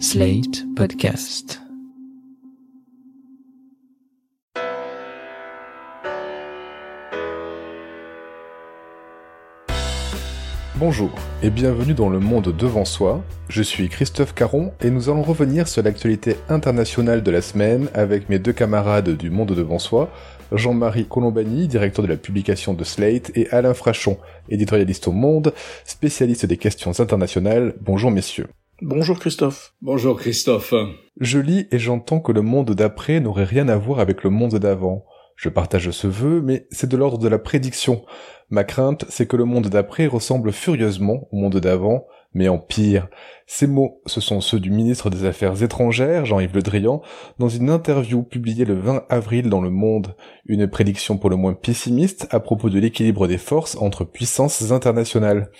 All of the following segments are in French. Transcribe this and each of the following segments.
Slate Podcast. Bonjour et bienvenue dans le monde devant soi. Je suis Christophe Caron et nous allons revenir sur l'actualité internationale de la semaine avec mes deux camarades du monde devant soi, Jean-Marie Colombani, directeur de la publication de Slate, et Alain Frachon, éditorialiste au Monde, spécialiste des questions internationales. Bonjour messieurs. Bonjour Christophe. Bonjour Christophe. Je lis et j'entends que le monde d'après n'aurait rien à voir avec le monde d'avant. Je partage ce vœu, mais c'est de l'ordre de la prédiction. Ma crainte, c'est que le monde d'après ressemble furieusement au monde d'avant, mais en pire. Ces mots, ce sont ceux du ministre des Affaires étrangères, Jean-Yves Le Drian, dans une interview publiée le 20 avril dans Le Monde. Une prédiction pour le moins pessimiste à propos de l'équilibre des forces entre puissances internationales.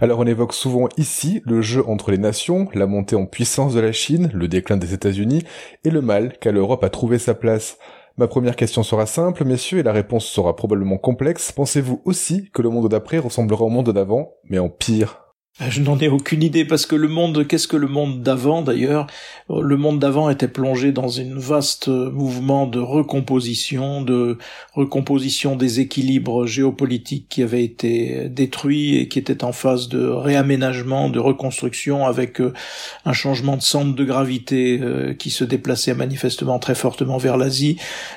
Alors on évoque souvent ici le jeu entre les nations, la montée en puissance de la Chine, le déclin des États-Unis, et le mal qu'a l'Europe à trouver sa place. Ma première question sera simple, messieurs, et la réponse sera probablement complexe. Pensez-vous aussi que le monde d'après ressemblera au monde d'avant, mais en pire? Je n'en ai aucune idée parce que le monde, qu'est-ce que le monde d'avant d'ailleurs? Le monde d'avant était plongé dans une vaste mouvement de recomposition, de recomposition des équilibres géopolitiques qui avaient été détruits et qui étaient en phase de réaménagement, de reconstruction avec euh, un changement de centre de gravité euh, qui se déplaçait manifestement très fortement vers l'Asie.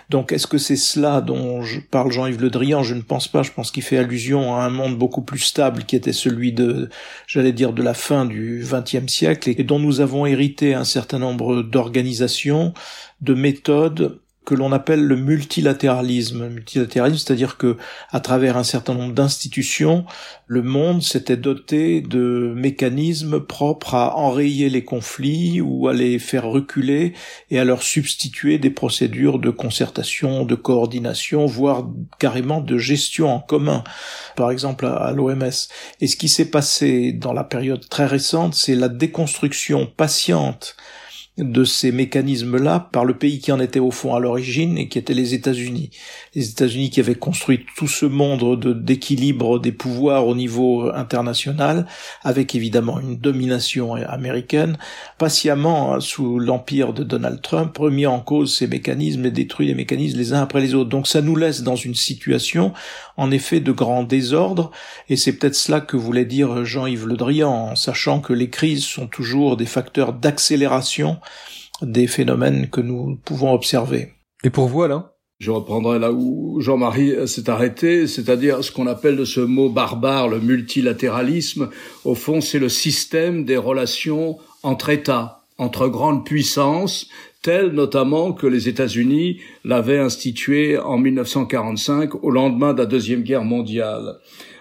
Donc est-ce que c'est cela dont je parle Jean-Yves Le Drian? Je ne pense pas. Je pense qu'il fait allusion à un monde beaucoup plus stable qui était celui de j'allais dire, de la fin du XXe siècle et dont nous avons hérité un certain nombre d'organisations, de méthodes que l'on appelle le multilatéralisme. multilatéralisme, c'est-à-dire que, à travers un certain nombre d'institutions, le monde s'était doté de mécanismes propres à enrayer les conflits ou à les faire reculer et à leur substituer des procédures de concertation, de coordination, voire carrément de gestion en commun, par exemple à, l'OMS. Et ce qui s'est passé dans la période très récente, c'est la déconstruction patiente de ces mécanismes-là par le pays qui en était au fond à l'origine et qui était les États-Unis. Les États-Unis qui avaient construit tout ce monde d'équilibre des pouvoirs au niveau international, avec évidemment une domination américaine, patiemment hein, sous l'empire de Donald Trump, remis en cause ces mécanismes et détruit les mécanismes les uns après les autres. Donc ça nous laisse dans une situation, en effet, de grand désordre, et c'est peut-être cela que voulait dire Jean-Yves Le Drian, en sachant que les crises sont toujours des facteurs d'accélération des phénomènes que nous pouvons observer. Et pour vous, Alain? Je reprendrai là où Jean-Marie s'est arrêté, c'est-à-dire ce qu'on appelle de ce mot barbare le multilatéralisme. Au fond, c'est le système des relations entre États, entre grandes puissances, telles notamment que les États-Unis l'avaient institué en 1945 au lendemain de la Deuxième Guerre mondiale.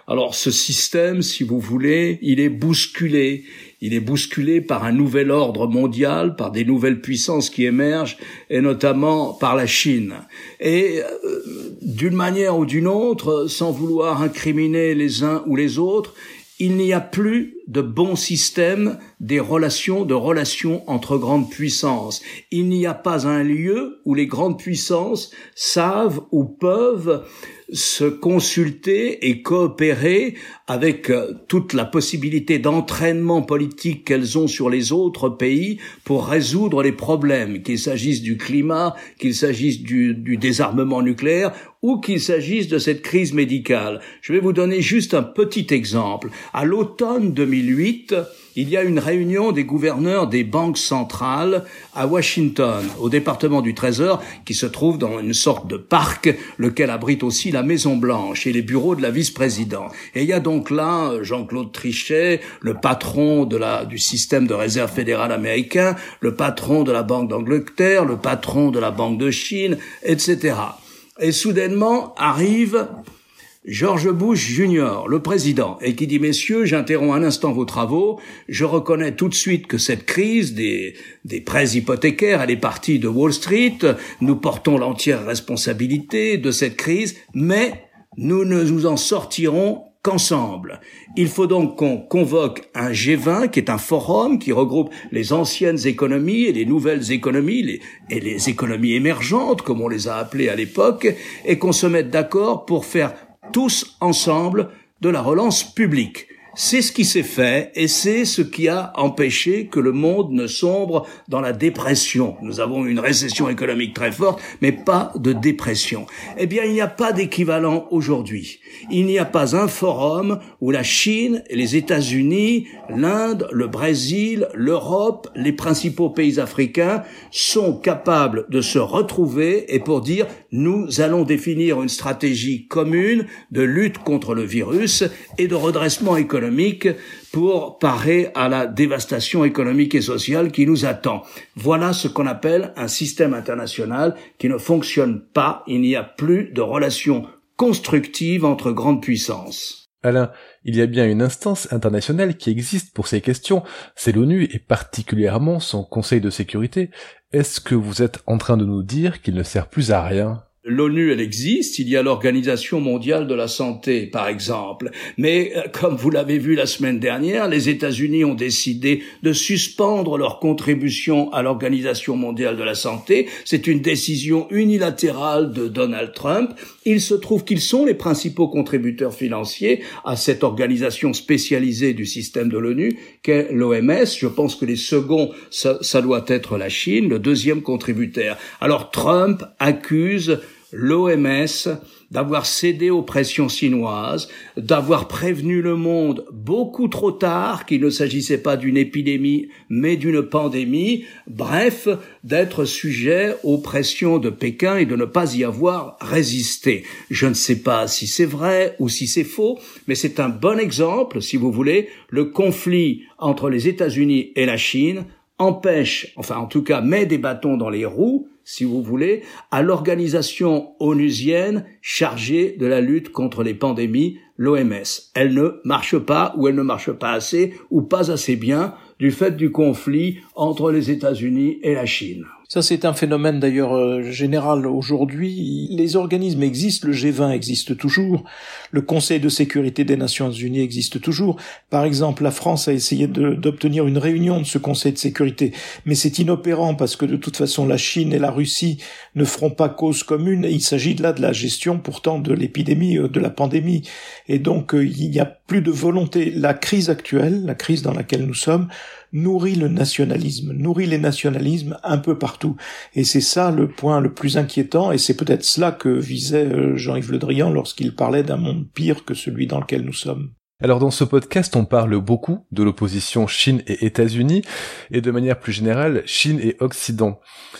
Alors ce système, si vous voulez, il est bousculé. Il est bousculé par un nouvel ordre mondial, par des nouvelles puissances qui émergent, et notamment par la Chine. Et euh, d'une manière ou d'une autre, sans vouloir incriminer les uns ou les autres, il n'y a plus de bon système des relations, de relations entre grandes puissances. Il n'y a pas un lieu où les grandes puissances savent ou peuvent se consulter et coopérer avec euh, toute la possibilité d'entraînement politique qu'elles ont sur les autres pays pour résoudre les problèmes, qu'il s'agisse du climat, qu'il s'agisse du, du désarmement nucléaire ou qu'il s'agisse de cette crise médicale. Je vais vous donner juste un petit exemple. À l'automne 2008, il y a une réunion des gouverneurs des banques centrales à Washington, au département du Trésor, qui se trouve dans une sorte de parc, lequel abrite aussi la Maison Blanche et les bureaux de la vice-présidente. Et il y a donc là Jean-Claude Trichet, le patron de la, du système de réserve fédérale américain, le patron de la Banque d'Angleterre, le patron de la Banque de Chine, etc. Et soudainement arrive George Bush Jr., le président, et qui dit Messieurs, j'interromps un instant vos travaux, je reconnais tout de suite que cette crise des, des prêts hypothécaires, elle est partie de Wall Street, nous portons l'entière responsabilité de cette crise, mais nous ne nous en sortirons qu'ensemble. Il faut donc qu'on convoque un G20, qui est un forum qui regroupe les anciennes économies et les nouvelles économies, et les économies émergentes, comme on les a appelées à l'époque, et qu'on se mette d'accord pour faire tous ensemble de la relance publique. C'est ce qui s'est fait et c'est ce qui a empêché que le monde ne sombre dans la dépression. Nous avons une récession économique très forte, mais pas de dépression. Eh bien, il n'y a pas d'équivalent aujourd'hui. Il n'y a pas un forum où la Chine, les États-Unis, l'Inde, le Brésil, l'Europe, les principaux pays africains sont capables de se retrouver et pour dire nous allons définir une stratégie commune de lutte contre le virus et de redressement économique pour parer à la dévastation économique et sociale qui nous attend. Voilà ce qu'on appelle un système international qui ne fonctionne pas. Il n'y a plus de relations constructives entre grandes puissances. Alain, il y a bien une instance internationale qui existe pour ces questions, c'est l'ONU et particulièrement son Conseil de sécurité. Est-ce que vous êtes en train de nous dire qu'il ne sert plus à rien? L'ONU, elle existe, il y a l'Organisation mondiale de la santé, par exemple. Mais, euh, comme vous l'avez vu la semaine dernière, les États-Unis ont décidé de suspendre leur contribution à l'Organisation mondiale de la santé. C'est une décision unilatérale de Donald Trump. Il se trouve qu'ils sont les principaux contributeurs financiers à cette organisation spécialisée du système de l'ONU, qu'est l'OMS. Je pense que les seconds, ça, doit être la Chine, le deuxième contributeur. Alors Trump accuse l'OMS d'avoir cédé aux pressions chinoises, d'avoir prévenu le monde beaucoup trop tard qu'il ne s'agissait pas d'une épidémie mais d'une pandémie, bref, d'être sujet aux pressions de Pékin et de ne pas y avoir résisté. Je ne sais pas si c'est vrai ou si c'est faux, mais c'est un bon exemple, si vous voulez, le conflit entre les États-Unis et la Chine empêche, enfin en tout cas met des bâtons dans les roues si vous voulez, à l'organisation onusienne chargée de la lutte contre les pandémies, l'OMS. Elle ne marche pas ou elle ne marche pas assez ou pas assez bien du fait du conflit entre les États-Unis et la Chine. Ça, c'est un phénomène d'ailleurs euh, général aujourd'hui. Les organismes existent, le G20 existe toujours, le Conseil de sécurité des Nations Unies existe toujours. Par exemple, la France a essayé d'obtenir une réunion de ce Conseil de sécurité, mais c'est inopérant parce que de toute façon, la Chine et la Russie ne feront pas cause commune. Il s'agit là de la gestion pourtant de l'épidémie, euh, de la pandémie, et donc euh, il n'y a plus de volonté. La crise actuelle, la crise dans laquelle nous sommes, nourrit le nationalisme, nourrit les nationalismes un peu partout. Et c'est ça le point le plus inquiétant, et c'est peut-être cela que visait euh, Jean-Yves Le Drian lorsqu'il parlait d'un monde pire que celui dans lequel nous sommes. Alors dans ce podcast, on parle beaucoup de l'opposition Chine et États-Unis, et de manière plus générale, Chine et Occident.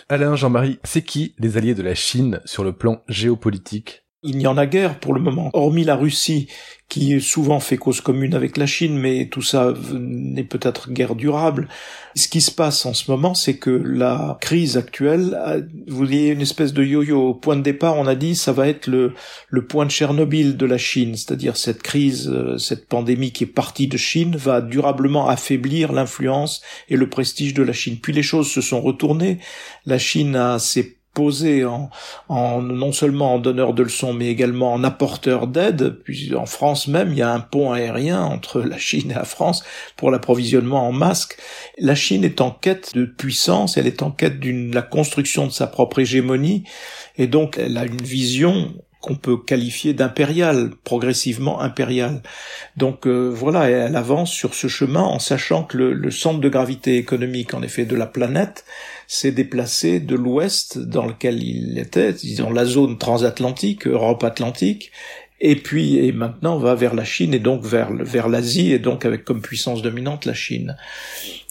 Alain, Jean-Marie, c'est qui les alliés de la Chine sur le plan géopolitique? Il n'y en a guère pour le moment, hormis la Russie qui souvent fait cause commune avec la Chine, mais tout ça n'est peut-être guère durable. Ce qui se passe en ce moment, c'est que la crise actuelle, vous voyez une espèce de yo-yo. Au point de départ, on a dit ça va être le, le point de Tchernobyl de la Chine, c'est-à-dire cette crise, euh, cette pandémie qui est partie de Chine va durablement affaiblir l'influence et le prestige de la Chine. Puis les choses se sont retournées. La Chine a ses posé en, non seulement en donneur de leçons, mais également en apporteur d'aide. Puis en France même, il y a un pont aérien entre la Chine et la France pour l'approvisionnement en masques. La Chine est en quête de puissance, elle est en quête d'une la construction de sa propre hégémonie, et donc elle a une vision qu'on peut qualifier d'impérial, progressivement impérial. Donc euh, voilà, elle avance sur ce chemin en sachant que le, le centre de gravité économique, en effet, de la planète, s'est déplacé de l'ouest dans lequel il était, disons la zone transatlantique, Europe-Atlantique, et puis et maintenant va vers la Chine et donc vers l'Asie et donc avec comme puissance dominante la Chine.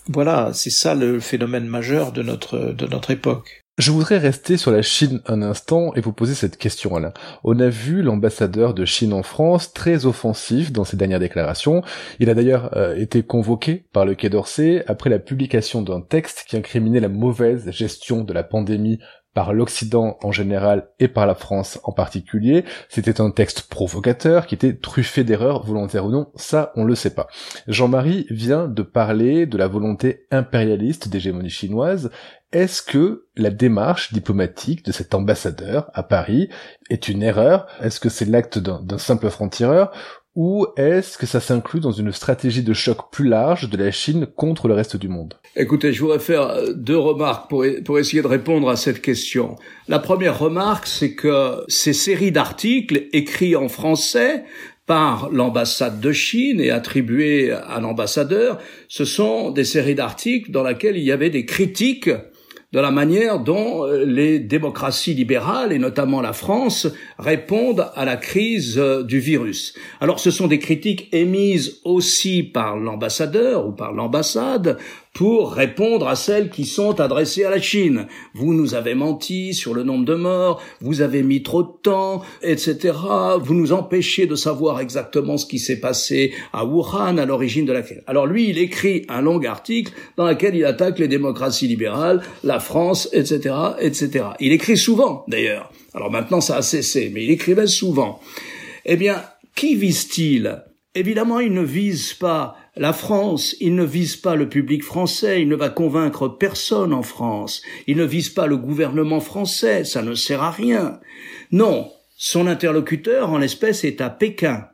Voilà, c'est ça le phénomène majeur de notre de notre époque. Je voudrais rester sur la Chine un instant et vous poser cette question Alain. On a vu l'ambassadeur de Chine en France très offensif dans ses dernières déclarations. Il a d'ailleurs euh, été convoqué par le Quai d'Orsay après la publication d'un texte qui incriminait la mauvaise gestion de la pandémie par l'Occident en général et par la France en particulier. C'était un texte provocateur qui était truffé d'erreurs volontaires ou non, ça on le sait pas. Jean-Marie vient de parler de la volonté impérialiste d'hégémonie chinoise est-ce que la démarche diplomatique de cet ambassadeur à Paris est une erreur? Est-ce que c'est l'acte d'un simple franc-tireur? Ou est-ce que ça s'inclut dans une stratégie de choc plus large de la Chine contre le reste du monde? Écoutez, je voudrais faire deux remarques pour, pour essayer de répondre à cette question. La première remarque, c'est que ces séries d'articles écrits en français par l'ambassade de Chine et attribués à l'ambassadeur, ce sont des séries d'articles dans lesquels il y avait des critiques de la manière dont euh, les démocraties libérales, et notamment la France, répondent à la crise euh, du virus. Alors ce sont des critiques émises aussi par l'ambassadeur ou par l'ambassade pour répondre à celles qui sont adressées à la Chine. Vous nous avez menti sur le nombre de morts, vous avez mis trop de temps, etc. Vous nous empêchez de savoir exactement ce qui s'est passé à Wuhan à l'origine de la crise. Alors lui, il écrit un long article dans lequel il attaque les démocraties libérales, la France, etc., etc. Il écrit souvent, d'ailleurs. Alors maintenant, ça a cessé, mais il écrivait souvent. Eh bien, qui vise-t-il? Évidemment, il ne vise pas la France, il ne vise pas le public français, il ne va convaincre personne en France, il ne vise pas le gouvernement français, ça ne sert à rien. Non, son interlocuteur en l'espèce est à Pékin.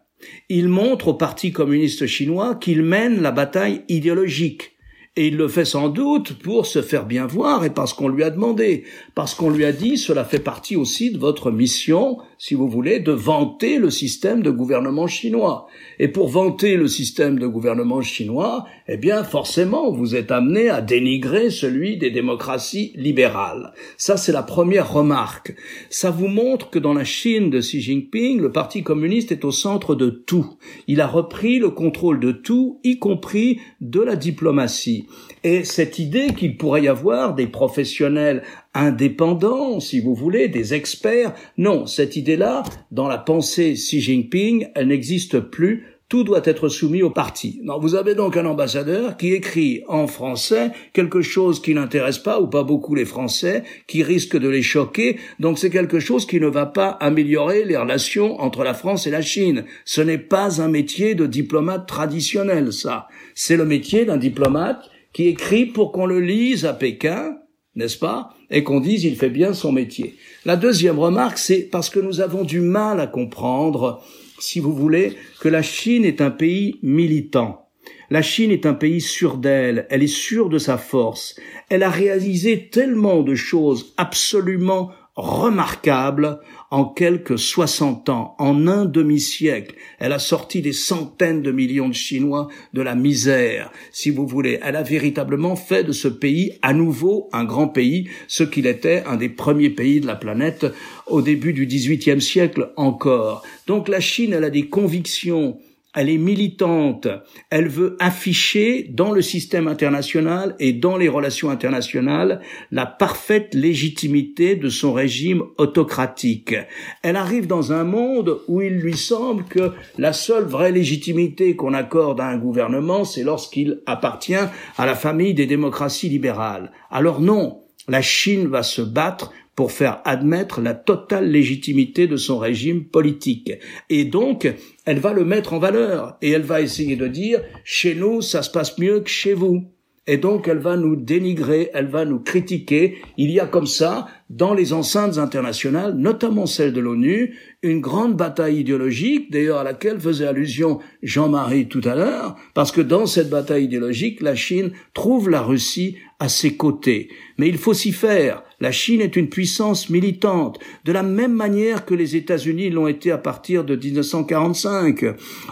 Il montre au Parti communiste chinois qu'il mène la bataille idéologique. Et il le fait sans doute pour se faire bien voir et parce qu'on lui a demandé, parce qu'on lui a dit cela fait partie aussi de votre mission, si vous voulez, de vanter le système de gouvernement chinois. Et pour vanter le système de gouvernement chinois, eh bien forcément vous êtes amené à dénigrer celui des démocraties libérales. Ça c'est la première remarque. Ça vous montre que dans la Chine de Xi Jinping, le Parti communiste est au centre de tout. Il a repris le contrôle de tout, y compris de la diplomatie. Et cette idée qu'il pourrait y avoir des professionnels indépendants, si vous voulez, des experts, non, cette idée-là, dans la pensée Xi Jinping, elle n'existe plus. Tout doit être soumis au parti. Non, vous avez donc un ambassadeur qui écrit en français quelque chose qui n'intéresse pas ou pas beaucoup les Français, qui risque de les choquer. Donc c'est quelque chose qui ne va pas améliorer les relations entre la France et la Chine. Ce n'est pas un métier de diplomate traditionnel, ça. C'est le métier d'un diplomate qui écrit pour qu'on le lise à Pékin, n'est-ce pas, et qu'on dise il fait bien son métier. La deuxième remarque, c'est parce que nous avons du mal à comprendre, si vous voulez, que la Chine est un pays militant. La Chine est un pays sûr d'elle, elle est sûre de sa force, elle a réalisé tellement de choses absolument remarquable en quelques 60 ans, en un demi-siècle. Elle a sorti des centaines de millions de Chinois de la misère, si vous voulez. Elle a véritablement fait de ce pays à nouveau un grand pays, ce qu'il était un des premiers pays de la planète au début du XVIIIe siècle encore. Donc la Chine, elle a des convictions elle est militante, elle veut afficher dans le système international et dans les relations internationales la parfaite légitimité de son régime autocratique. Elle arrive dans un monde où il lui semble que la seule vraie légitimité qu'on accorde à un gouvernement, c'est lorsqu'il appartient à la famille des démocraties libérales. Alors non, la Chine va se battre pour faire admettre la totale légitimité de son régime politique. Et donc, elle va le mettre en valeur et elle va essayer de dire, chez nous, ça se passe mieux que chez vous. Et donc, elle va nous dénigrer, elle va nous critiquer. Il y a comme ça, dans les enceintes internationales, notamment celle de l'ONU, une grande bataille idéologique, d'ailleurs à laquelle faisait allusion Jean-Marie tout à l'heure, parce que dans cette bataille idéologique, la Chine trouve la Russie à ses côtés. Mais il faut s'y faire. La Chine est une puissance militante, de la même manière que les États-Unis l'ont été à partir de 1945.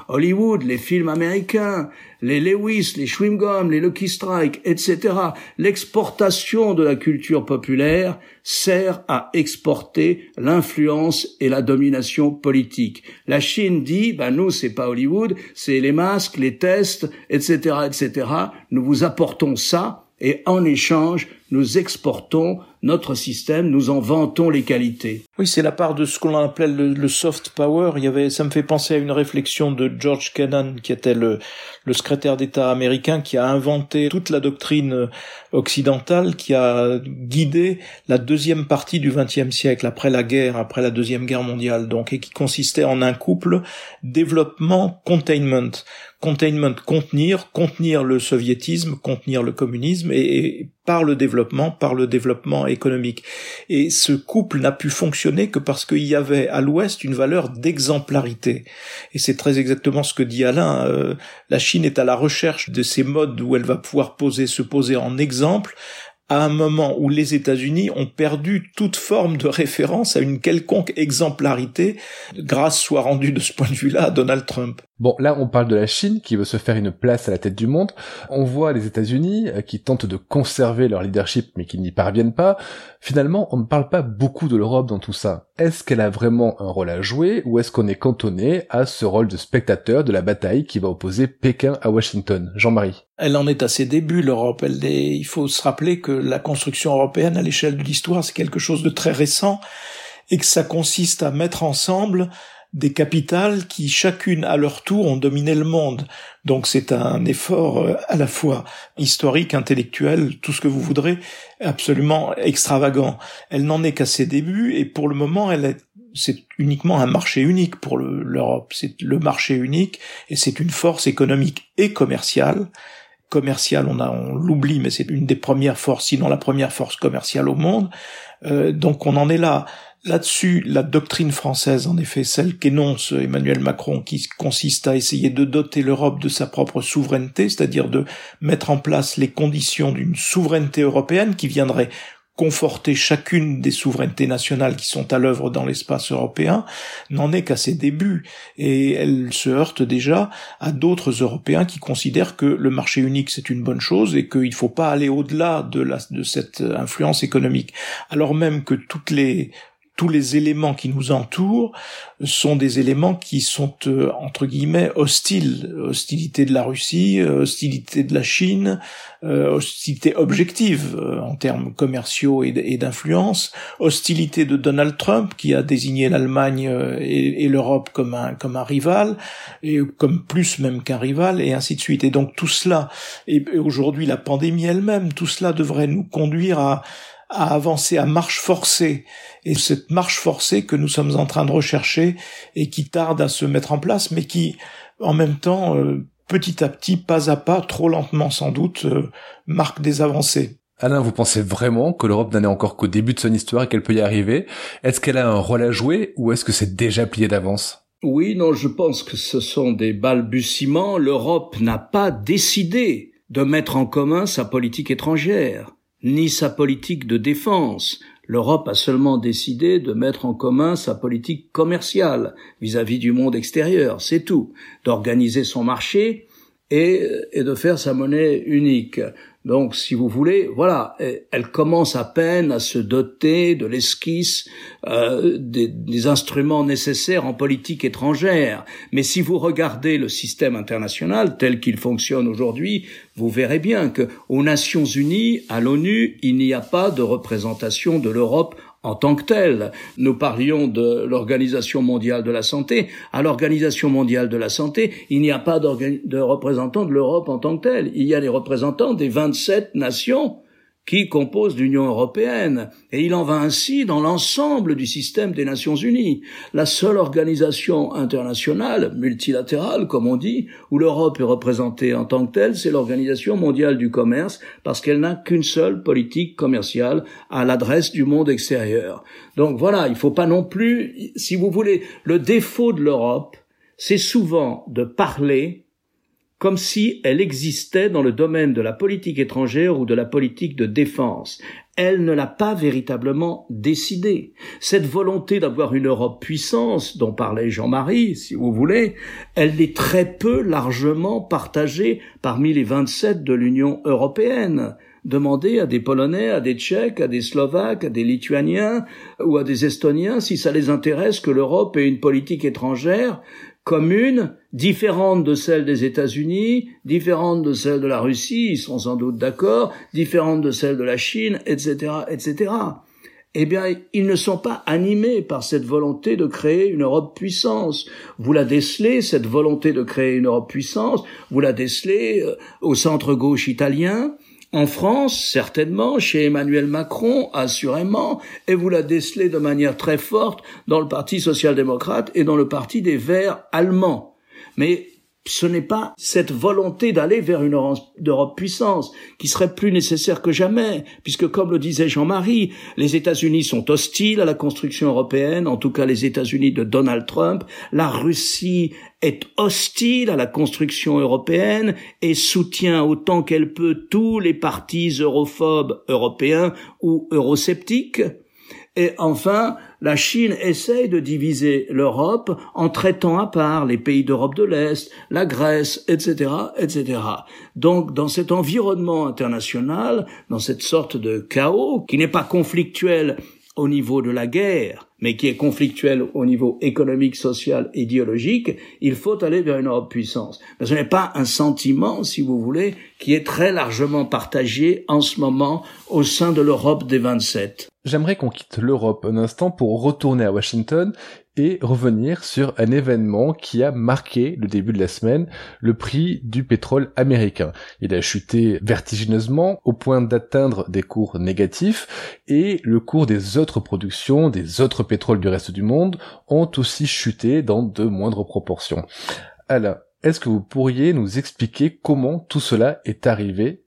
Hollywood, les films américains, les Lewis, les Schwingum, les Lucky Strike, etc. L'exportation de la culture populaire sert à exporter l'influence et la domination politique. La Chine dit, ben nous c'est pas Hollywood, c'est les masques, les tests, etc., etc. Nous vous apportons ça et en échange, nous exportons notre système, nous en vantons les qualités. Oui, c'est la part de ce qu'on appelait le, soft power. Il y avait, ça me fait penser à une réflexion de George Kennan, qui était le, le secrétaire d'État américain, qui a inventé toute la doctrine occidentale, qui a guidé la deuxième partie du XXe siècle, après la guerre, après la deuxième guerre mondiale, donc, et qui consistait en un couple développement-containment containment, contenir, contenir le soviétisme, contenir le communisme, et, par le développement, par le développement économique. Et ce couple n'a pu fonctionner que parce qu'il y avait à l'Ouest une valeur d'exemplarité. Et c'est très exactement ce que dit Alain. Euh, la Chine est à la recherche de ces modes où elle va pouvoir poser, se poser en exemple, à un moment où les États-Unis ont perdu toute forme de référence à une quelconque exemplarité, grâce soit rendue de ce point de vue-là à Donald Trump. Bon, là, on parle de la Chine qui veut se faire une place à la tête du monde. On voit les États-Unis euh, qui tentent de conserver leur leadership mais qui n'y parviennent pas. Finalement, on ne parle pas beaucoup de l'Europe dans tout ça. Est-ce qu'elle a vraiment un rôle à jouer ou est-ce qu'on est cantonné à ce rôle de spectateur de la bataille qui va opposer Pékin à Washington? Jean-Marie Elle en est à ses débuts, l'Europe. Il faut se rappeler que la construction européenne à l'échelle de l'histoire, c'est quelque chose de très récent et que ça consiste à mettre ensemble des capitales qui chacune à leur tour ont dominé le monde. Donc c'est un effort euh, à la fois historique, intellectuel, tout ce que vous voudrez, absolument extravagant. Elle n'en est qu'à ses débuts et pour le moment elle est c'est uniquement un marché unique pour l'Europe. C'est le marché unique et c'est une force économique et commerciale. Commerciale, on, on l'oublie, mais c'est une des premières forces, sinon la première force commerciale au monde. Euh, donc on en est là. Là-dessus, la doctrine française, en effet, celle qu'énonce Emmanuel Macron, qui consiste à essayer de doter l'Europe de sa propre souveraineté, c'est-à-dire de mettre en place les conditions d'une souveraineté européenne qui viendrait conforter chacune des souverainetés nationales qui sont à l'œuvre dans l'espace européen, n'en est qu'à ses débuts, et elle se heurte déjà à d'autres Européens qui considèrent que le marché unique c'est une bonne chose et qu'il ne faut pas aller au-delà de, de cette influence économique, alors même que toutes les tous les éléments qui nous entourent sont des éléments qui sont euh, entre guillemets hostiles. Hostilité de la Russie, euh, hostilité de la Chine, euh, hostilité objective en termes commerciaux et d'influence, hostilité de Donald Trump qui a désigné l'Allemagne et, l'Europe comme un comme un rival et comme plus même qu'un rival et ainsi de suite. Et donc tout cela et aujourd'hui la pandémie elle-même, tout cela devrait nous conduire à à avancer à marche forcée. Et cette marche forcée que nous sommes en train de rechercher et qui tarde à se mettre en place, mais qui, en même temps, euh, petit à petit, pas à pas, trop lentement sans doute, euh, marque des avancées. Alain, vous pensez vraiment que l'Europe n'en est encore qu'au début de son histoire et qu'elle peut y arriver? Est-ce qu'elle a un rôle à jouer ou est-ce que c'est déjà plié d'avance? Oui, non, je pense que ce sont des balbutiements. L'Europe n'a pas décidé de mettre en commun sa politique étrangère ni sa politique de défense. L'Europe a seulement décidé de mettre en commun sa politique commerciale vis-à-vis du monde extérieur, c'est tout, d'organiser son marché et, et de faire sa monnaie unique. Donc, si vous voulez, voilà, elle commence à peine à se doter de l'esquisse euh, des, des, instruments nécessaires en politique étrangère. Mais si vous regardez le système international tel qu'il fonctionne aujourd'hui, vous verrez bien que aux Nations Unies, à l'ONU, il n'y a pas de représentation de l'Europe en tant que telle. Nous parlions de l'Organisation mondiale de la santé. À l'Organisation mondiale de la santé, il n'y a pas de représentants de l'Europe en tant que telle. Il y a les représentants des 27 nations qui compose l'Union européenne, et il en va ainsi dans l'ensemble du système des Nations unies, la seule organisation internationale, multilatérale comme on dit, où l'Europe est représentée en tant que telle, c'est l'Organisation mondiale du commerce, parce qu'elle n'a qu'une seule politique commerciale à l'adresse du monde extérieur. Donc voilà, il ne faut pas non plus, si vous voulez, le défaut de l'Europe, c'est souvent de parler comme si elle existait dans le domaine de la politique étrangère ou de la politique de défense. Elle ne l'a pas véritablement décidé. Cette volonté d'avoir une Europe puissance, dont parlait Jean-Marie, si vous voulez, elle est très peu largement partagée parmi les 27 de l'Union européenne. Demandez à des Polonais, à des Tchèques, à des Slovaques, à des Lituaniens ou à des Estoniens si ça les intéresse que l'Europe ait une politique étrangère commune, différente de celle des États-Unis, différente de celle de la Russie, ils sont sans doute d'accord, différente de celle de la Chine, etc., etc. Eh bien, ils ne sont pas animés par cette volonté de créer une Europe puissance. Vous la décelez, cette volonté de créer une Europe puissance, vous la décelez euh, au centre gauche italien, en France, certainement, chez Emmanuel Macron, assurément, et vous la décelez de manière très forte dans le Parti social-démocrate et dans le Parti des Verts allemands. Mais ce n'est pas cette volonté d'aller vers une Europe puissance qui serait plus nécessaire que jamais, puisque comme le disait Jean-Marie, les États-Unis sont hostiles à la construction européenne, en tout cas les États-Unis de Donald Trump, la Russie est hostile à la construction européenne et soutient autant qu'elle peut tous les partis europhobes européens ou eurosceptiques. Et enfin, la Chine essaye de diviser l'Europe en traitant à part les pays d'Europe de l'Est, la Grèce, etc., etc. Donc, dans cet environnement international, dans cette sorte de chaos qui n'est pas conflictuel au niveau de la guerre, mais qui est conflictuel au niveau économique, social, idéologique, il faut aller vers une Europe puissance. Mais ce n'est pas un sentiment, si vous voulez, qui est très largement partagé en ce moment au sein de l'Europe des 27. J'aimerais qu'on quitte l'Europe un instant pour retourner à Washington et revenir sur un événement qui a marqué le début de la semaine, le prix du pétrole américain. Il a chuté vertigineusement au point d'atteindre des cours négatifs et le cours des autres productions, des autres pétroles du reste du monde ont aussi chuté dans de moindres proportions. Alors, est-ce que vous pourriez nous expliquer comment tout cela est arrivé?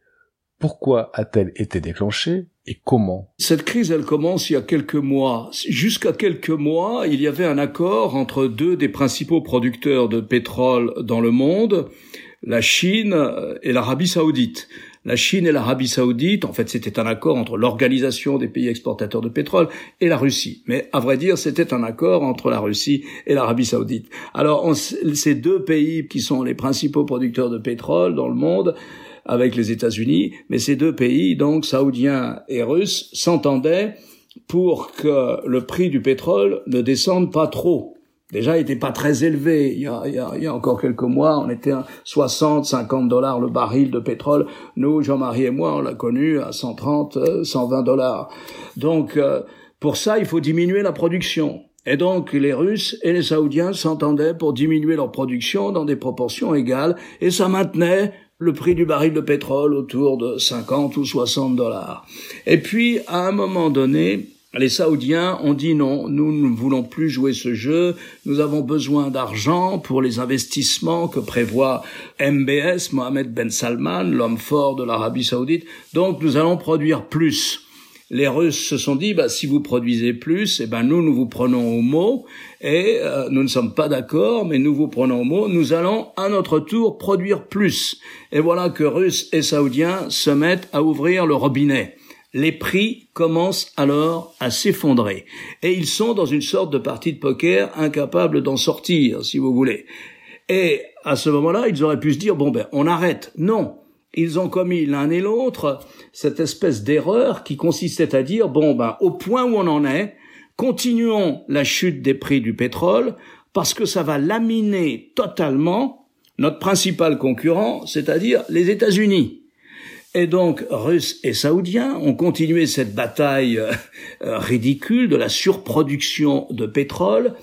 Pourquoi a-t-elle été déclenchée? Et comment Cette crise, elle commence il y a quelques mois. Jusqu'à quelques mois, il y avait un accord entre deux des principaux producteurs de pétrole dans le monde, la Chine et l'Arabie saoudite. La Chine et l'Arabie saoudite, en fait, c'était un accord entre l'Organisation des pays exportateurs de pétrole et la Russie. Mais à vrai dire, c'était un accord entre la Russie et l'Arabie saoudite. Alors, ces deux pays qui sont les principaux producteurs de pétrole dans le monde, avec les États-Unis, mais ces deux pays, donc saoudiens et russes, s'entendaient pour que le prix du pétrole ne descende pas trop. Déjà, il n'était pas très élevé. Il y, a, il, y a, il y a, encore quelques mois, on était à 60, 50 dollars le baril de pétrole. Nous, Jean-Marie et moi, on l'a connu à 130, 120 dollars. Donc, euh, pour ça, il faut diminuer la production. Et donc, les Russes et les Saoudiens s'entendaient pour diminuer leur production dans des proportions égales, et ça maintenait le prix du baril de pétrole autour de 50 ou 60 dollars. Et puis, à un moment donné, les Saoudiens ont dit non, nous ne voulons plus jouer ce jeu, nous avons besoin d'argent pour les investissements que prévoit MBS, Mohamed Ben Salman, l'homme fort de l'Arabie Saoudite, donc nous allons produire plus les Russes se sont dit, bah, si vous produisez plus, eh ben, nous, nous vous prenons au mot, et euh, nous ne sommes pas d'accord, mais nous vous prenons au mot, nous allons à notre tour produire plus. Et voilà que Russes et Saoudiens se mettent à ouvrir le robinet. Les prix commencent alors à s'effondrer. Et ils sont dans une sorte de partie de poker incapable d'en sortir, si vous voulez. Et à ce moment-là, ils auraient pu se dire, bon ben, on arrête. Non ils ont commis l'un et l'autre cette espèce d'erreur qui consistait à dire bon ben au point où on en est, continuons la chute des prix du pétrole parce que ça va laminer totalement notre principal concurrent, c'est-à-dire les États-Unis. Et donc, Russes et Saoudiens ont continué cette bataille euh, ridicule de la surproduction de pétrole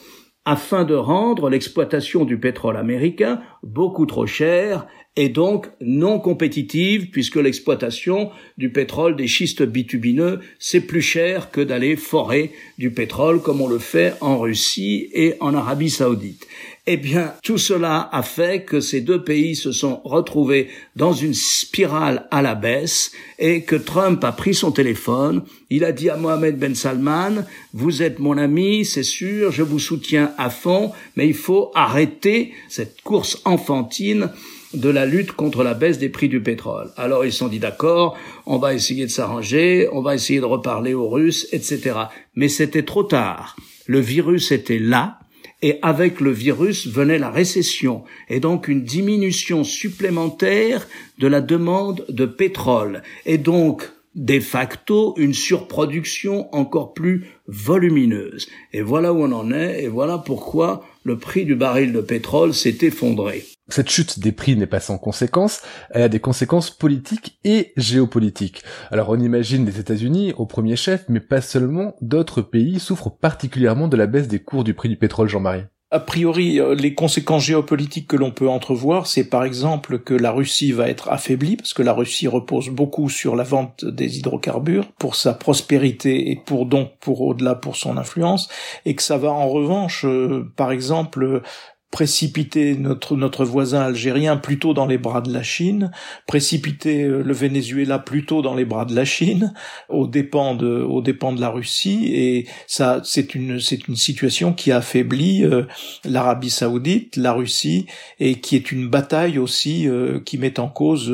afin de rendre l'exploitation du pétrole américain beaucoup trop chère et donc non compétitive puisque l'exploitation du pétrole des schistes bitumineux c'est plus cher que d'aller forer du pétrole comme on le fait en Russie et en Arabie saoudite. Eh bien, tout cela a fait que ces deux pays se sont retrouvés dans une spirale à la baisse et que Trump a pris son téléphone. Il a dit à Mohamed Ben Salman, vous êtes mon ami, c'est sûr, je vous soutiens à fond, mais il faut arrêter cette course enfantine de la lutte contre la baisse des prix du pétrole. Alors ils se sont dit d'accord, on va essayer de s'arranger, on va essayer de reparler aux Russes, etc. Mais c'était trop tard. Le virus était là, et avec le virus venait la récession, et donc une diminution supplémentaire de la demande de pétrole, et donc de facto une surproduction encore plus volumineuse. Et voilà où on en est, et voilà pourquoi le prix du baril de pétrole s'est effondré. Cette chute des prix n'est pas sans conséquences, elle a des conséquences politiques et géopolitiques. Alors on imagine les États-Unis au premier chef, mais pas seulement, d'autres pays souffrent particulièrement de la baisse des cours du prix du pétrole, Jean-Marie. A priori, euh, les conséquences géopolitiques que l'on peut entrevoir, c'est par exemple que la Russie va être affaiblie, parce que la Russie repose beaucoup sur la vente des hydrocarbures pour sa prospérité et pour donc pour au-delà pour son influence, et que ça va en revanche, euh, par exemple, précipiter notre notre voisin algérien plutôt dans les bras de la Chine, précipiter euh, le Venezuela plutôt dans les bras de la Chine, aux dépens de aux dépens de la Russie et ça c'est une c'est une situation qui affaiblit euh, l'Arabie Saoudite, la Russie et qui est une bataille aussi euh, qui met en cause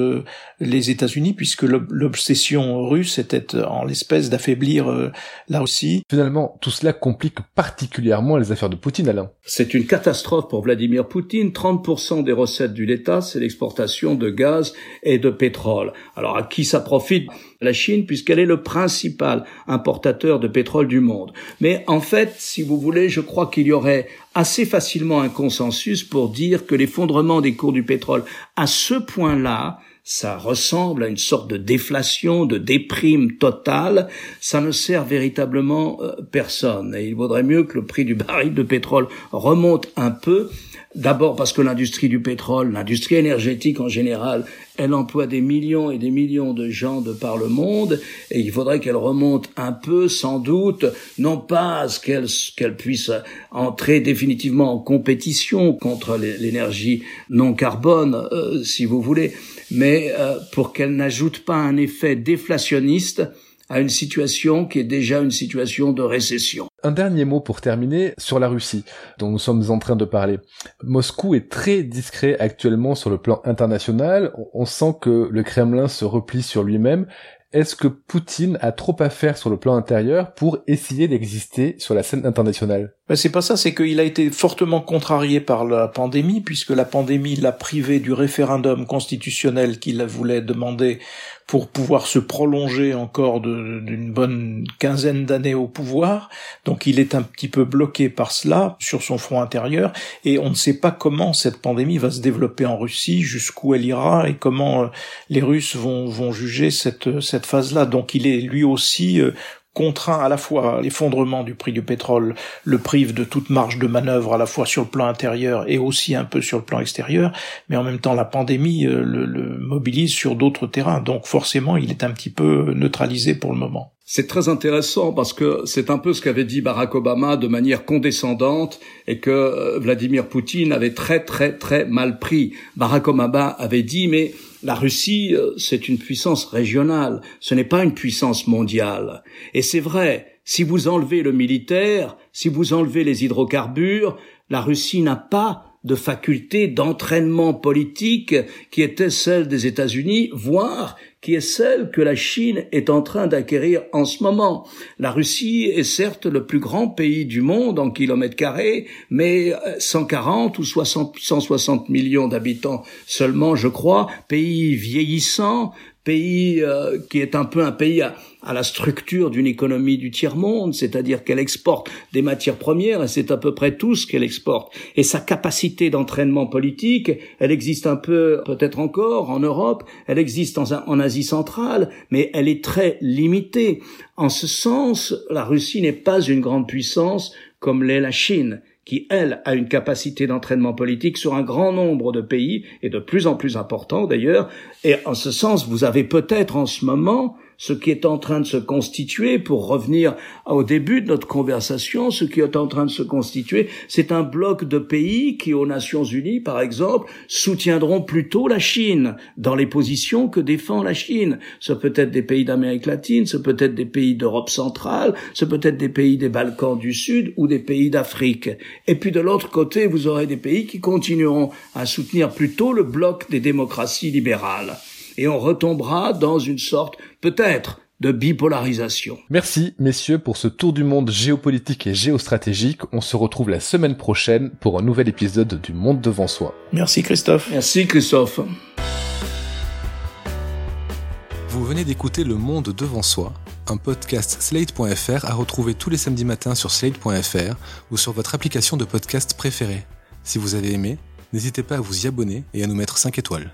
les États-Unis puisque l'obsession russe était en l'espèce d'affaiblir la Russie. Finalement, tout cela complique particulièrement les affaires de Poutine, Alain. C'est une catastrophe pour Vladimir Poutine, 30% des recettes du l'État, c'est l'exportation de gaz et de pétrole. Alors à qui ça profite? La Chine, puisqu'elle est le principal importateur de pétrole du monde. Mais en fait, si vous voulez, je crois qu'il y aurait assez facilement un consensus pour dire que l'effondrement des cours du pétrole à ce point-là, ça ressemble à une sorte de déflation, de déprime totale, ça ne sert véritablement euh, personne. Et il vaudrait mieux que le prix du baril de pétrole remonte un peu, D'abord parce que l'industrie du pétrole, l'industrie énergétique en général, elle emploie des millions et des millions de gens de par le monde, et il faudrait qu'elle remonte un peu, sans doute, non pas à ce qu'elle puisse entrer définitivement en compétition contre l'énergie non carbone, euh, si vous voulez, mais euh, pour qu'elle n'ajoute pas un effet déflationniste à une situation qui est déjà une situation de récession. Un dernier mot pour terminer sur la Russie, dont nous sommes en train de parler. Moscou est très discret actuellement sur le plan international. On sent que le Kremlin se replie sur lui-même. Est-ce que Poutine a trop à faire sur le plan intérieur pour essayer d'exister sur la scène internationale? Ben C'est pas ça, c'est qu'il a été fortement contrarié par la pandémie, puisque la pandémie l'a privé du référendum constitutionnel qu'il voulait demander pour pouvoir se prolonger encore d'une bonne quinzaine d'années au pouvoir. Donc il est un petit peu bloqué par cela sur son front intérieur et on ne sait pas comment cette pandémie va se développer en Russie, jusqu'où elle ira et comment euh, les Russes vont, vont juger cette, cette phase-là. Donc il est lui aussi euh, contraint à la fois l'effondrement du prix du pétrole le prive de toute marge de manœuvre à la fois sur le plan intérieur et aussi un peu sur le plan extérieur, mais en même temps la pandémie euh, le, le mobilise sur d'autres terrains, donc forcément il est un petit peu neutralisé pour le moment. C'est très intéressant parce que c'est un peu ce qu'avait dit Barack Obama de manière condescendante et que euh, Vladimir Poutine avait très très très mal pris. Barack Obama avait dit mais la Russie, euh, c'est une puissance régionale, ce n'est pas une puissance mondiale. Et c'est vrai, si vous enlevez le militaire, si vous enlevez les hydrocarbures, la Russie n'a pas de faculté d'entraînement politique qui était celle des États-Unis, voire qui est celle que la Chine est en train d'acquérir en ce moment. La Russie est certes le plus grand pays du monde en kilomètres carrés, mais 140 ou 60, 160 millions d'habitants seulement, je crois, pays vieillissant, pays euh, qui est un peu un pays à, à la structure d'une économie du tiers-monde, c'est-à-dire qu'elle exporte des matières premières, et c'est à peu près tout ce qu'elle exporte. Et sa capacité d'entraînement politique, elle existe un peu, peut-être encore, en Europe, elle existe en, en Asie centrale, mais elle est très limitée. En ce sens, la Russie n'est pas une grande puissance comme l'est la Chine qui, elle, a une capacité d'entraînement politique sur un grand nombre de pays, et de plus en plus important d'ailleurs, et en ce sens, vous avez peut-être en ce moment ce qui est en train de se constituer, pour revenir au début de notre conversation, ce qui est en train de se constituer, c'est un bloc de pays qui, aux Nations Unies, par exemple, soutiendront plutôt la Chine dans les positions que défend la Chine. Ce peut être des pays d'Amérique latine, ce peut être des pays d'Europe centrale, ce peut être des pays des Balkans du Sud ou des pays d'Afrique. Et puis de l'autre côté, vous aurez des pays qui continueront à soutenir plutôt le bloc des démocraties libérales et on retombera dans une sorte, peut-être, de bipolarisation. Merci, messieurs, pour ce tour du monde géopolitique et géostratégique. On se retrouve la semaine prochaine pour un nouvel épisode du Monde devant soi. Merci, Christophe. Merci, Christophe. Vous venez d'écouter Le Monde devant soi, un podcast Slate.fr à retrouver tous les samedis matins sur Slate.fr ou sur votre application de podcast préférée. Si vous avez aimé, n'hésitez pas à vous y abonner et à nous mettre 5 étoiles.